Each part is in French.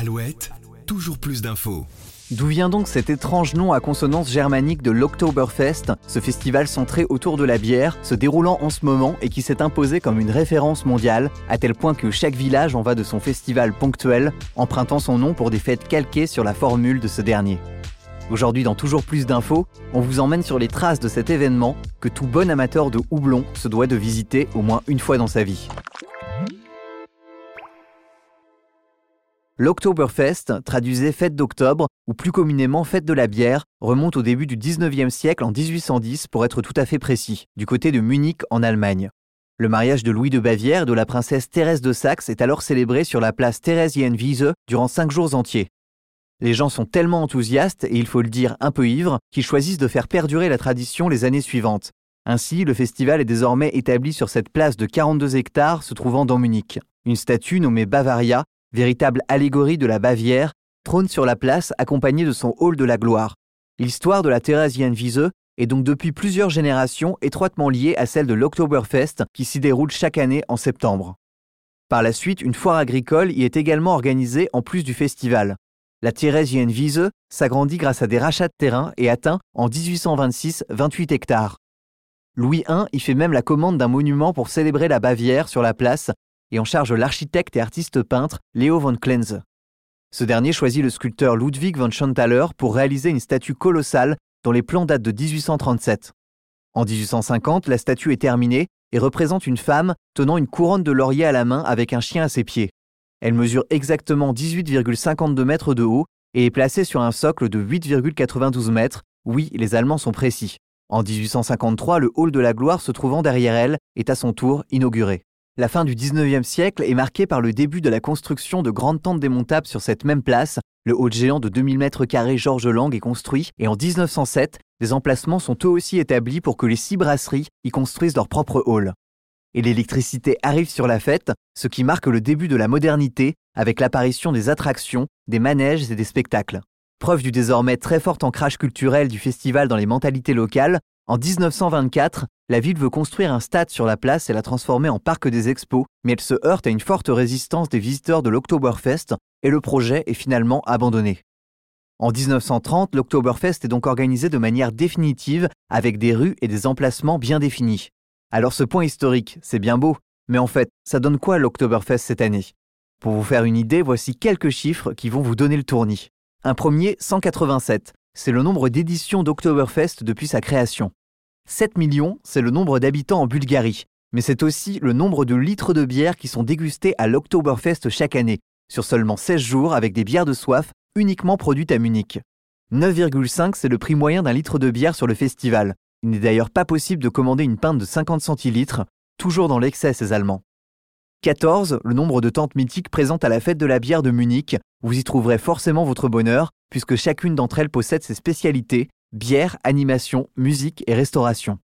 Alouette, toujours plus d'infos. D'où vient donc cet étrange nom à consonance germanique de l'Oktoberfest, ce festival centré autour de la bière, se déroulant en ce moment et qui s'est imposé comme une référence mondiale, à tel point que chaque village en va de son festival ponctuel, empruntant son nom pour des fêtes calquées sur la formule de ce dernier. Aujourd'hui, dans Toujours plus d'infos, on vous emmène sur les traces de cet événement que tout bon amateur de houblon se doit de visiter au moins une fois dans sa vie. L'Oktoberfest, traduisait fête d'octobre, ou plus communément fête de la bière, remonte au début du 19e siècle en 1810 pour être tout à fait précis, du côté de Munich en Allemagne. Le mariage de Louis de Bavière et de la princesse Thérèse de Saxe est alors célébré sur la place Theresienwiese durant cinq jours entiers. Les gens sont tellement enthousiastes, et il faut le dire un peu ivres, qu'ils choisissent de faire perdurer la tradition les années suivantes. Ainsi, le festival est désormais établi sur cette place de 42 hectares se trouvant dans Munich. Une statue nommée Bavaria véritable allégorie de la Bavière, trône sur la place accompagnée de son hall de la gloire. L'histoire de la Theresienwiese est donc depuis plusieurs générations étroitement liée à celle de l'Oktoberfest qui s'y déroule chaque année en septembre. Par la suite, une foire agricole y est également organisée en plus du festival. La Theresienwiese s'agrandit grâce à des rachats de terrain et atteint en 1826 28 hectares. Louis I y fait même la commande d'un monument pour célébrer la Bavière sur la place et en charge l'architecte et artiste peintre Leo von Klenze. Ce dernier choisit le sculpteur Ludwig von Schanthaler pour réaliser une statue colossale dont les plans datent de 1837. En 1850, la statue est terminée et représente une femme tenant une couronne de laurier à la main avec un chien à ses pieds. Elle mesure exactement 18,52 mètres de haut et est placée sur un socle de 8,92 mètres. Oui, les Allemands sont précis. En 1853, le hall de la gloire se trouvant derrière elle est à son tour inauguré. La fin du 19e siècle est marquée par le début de la construction de grandes tentes démontables sur cette même place. Le hall géant de 2000 m2 Georges Lang est construit et en 1907, des emplacements sont eux aussi établis pour que les six brasseries y construisent leur propre hall. Et l'électricité arrive sur la fête, ce qui marque le début de la modernité avec l'apparition des attractions, des manèges et des spectacles. Preuve du désormais très fort ancrage culturel du festival dans les mentalités locales, en 1924, la ville veut construire un stade sur la place et la transformer en parc des expos, mais elle se heurte à une forte résistance des visiteurs de l'Oktoberfest et le projet est finalement abandonné. En 1930, l'Oktoberfest est donc organisé de manière définitive avec des rues et des emplacements bien définis. Alors ce point historique, c'est bien beau, mais en fait, ça donne quoi l'Oktoberfest cette année? Pour vous faire une idée, voici quelques chiffres qui vont vous donner le tournis. Un premier, 187, c'est le nombre d'éditions d'Oktoberfest depuis sa création. 7 millions, c'est le nombre d'habitants en Bulgarie, mais c'est aussi le nombre de litres de bière qui sont dégustés à l'Oktoberfest chaque année, sur seulement 16 jours avec des bières de soif uniquement produites à Munich. 9,5 c'est le prix moyen d'un litre de bière sur le festival. Il n'est d'ailleurs pas possible de commander une pinte de 50 centilitres, toujours dans l'excès ces Allemands. 14, le nombre de tentes mythiques présentes à la fête de la bière de Munich. Vous y trouverez forcément votre bonheur, puisque chacune d'entre elles possède ses spécialités, bière, animation, musique et restauration.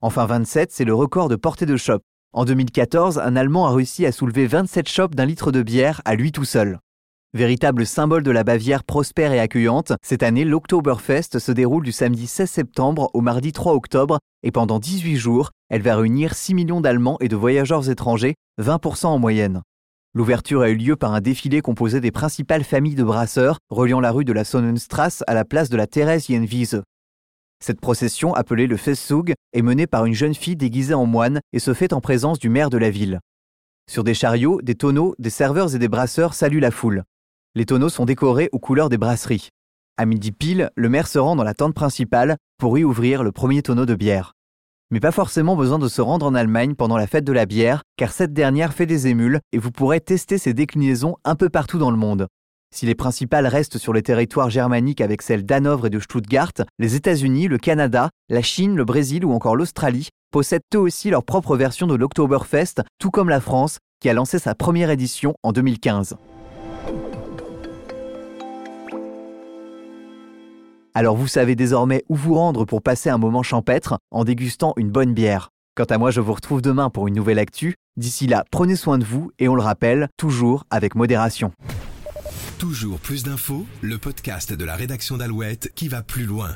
Enfin 27, c'est le record de portée de shop. En 2014, un Allemand a réussi à soulever 27 chopes d'un litre de bière à lui tout seul. Véritable symbole de la Bavière prospère et accueillante, cette année l'Oktoberfest se déroule du samedi 16 septembre au mardi 3 octobre et pendant 18 jours, elle va réunir 6 millions d'Allemands et de voyageurs étrangers, 20% en moyenne. L'ouverture a eu lieu par un défilé composé des principales familles de brasseurs reliant la rue de la Sonnenstrasse à la place de la Theresienwiese. Cette procession, appelée le Festzug, est menée par une jeune fille déguisée en moine et se fait en présence du maire de la ville. Sur des chariots, des tonneaux, des serveurs et des brasseurs saluent la foule. Les tonneaux sont décorés aux couleurs des brasseries. À midi pile, le maire se rend dans la tente principale pour y ouvrir le premier tonneau de bière mais pas forcément besoin de se rendre en Allemagne pendant la fête de la bière, car cette dernière fait des émules et vous pourrez tester ses déclinaisons un peu partout dans le monde. Si les principales restent sur les territoires germaniques avec celles d'Hanovre et de Stuttgart, les États-Unis, le Canada, la Chine, le Brésil ou encore l'Australie possèdent eux aussi leur propre version de l'Oktoberfest, tout comme la France, qui a lancé sa première édition en 2015. Alors vous savez désormais où vous rendre pour passer un moment champêtre en dégustant une bonne bière. Quant à moi, je vous retrouve demain pour une nouvelle actu. D'ici là, prenez soin de vous et on le rappelle, toujours avec modération. Toujours plus d'infos, le podcast de la rédaction d'Alouette qui va plus loin.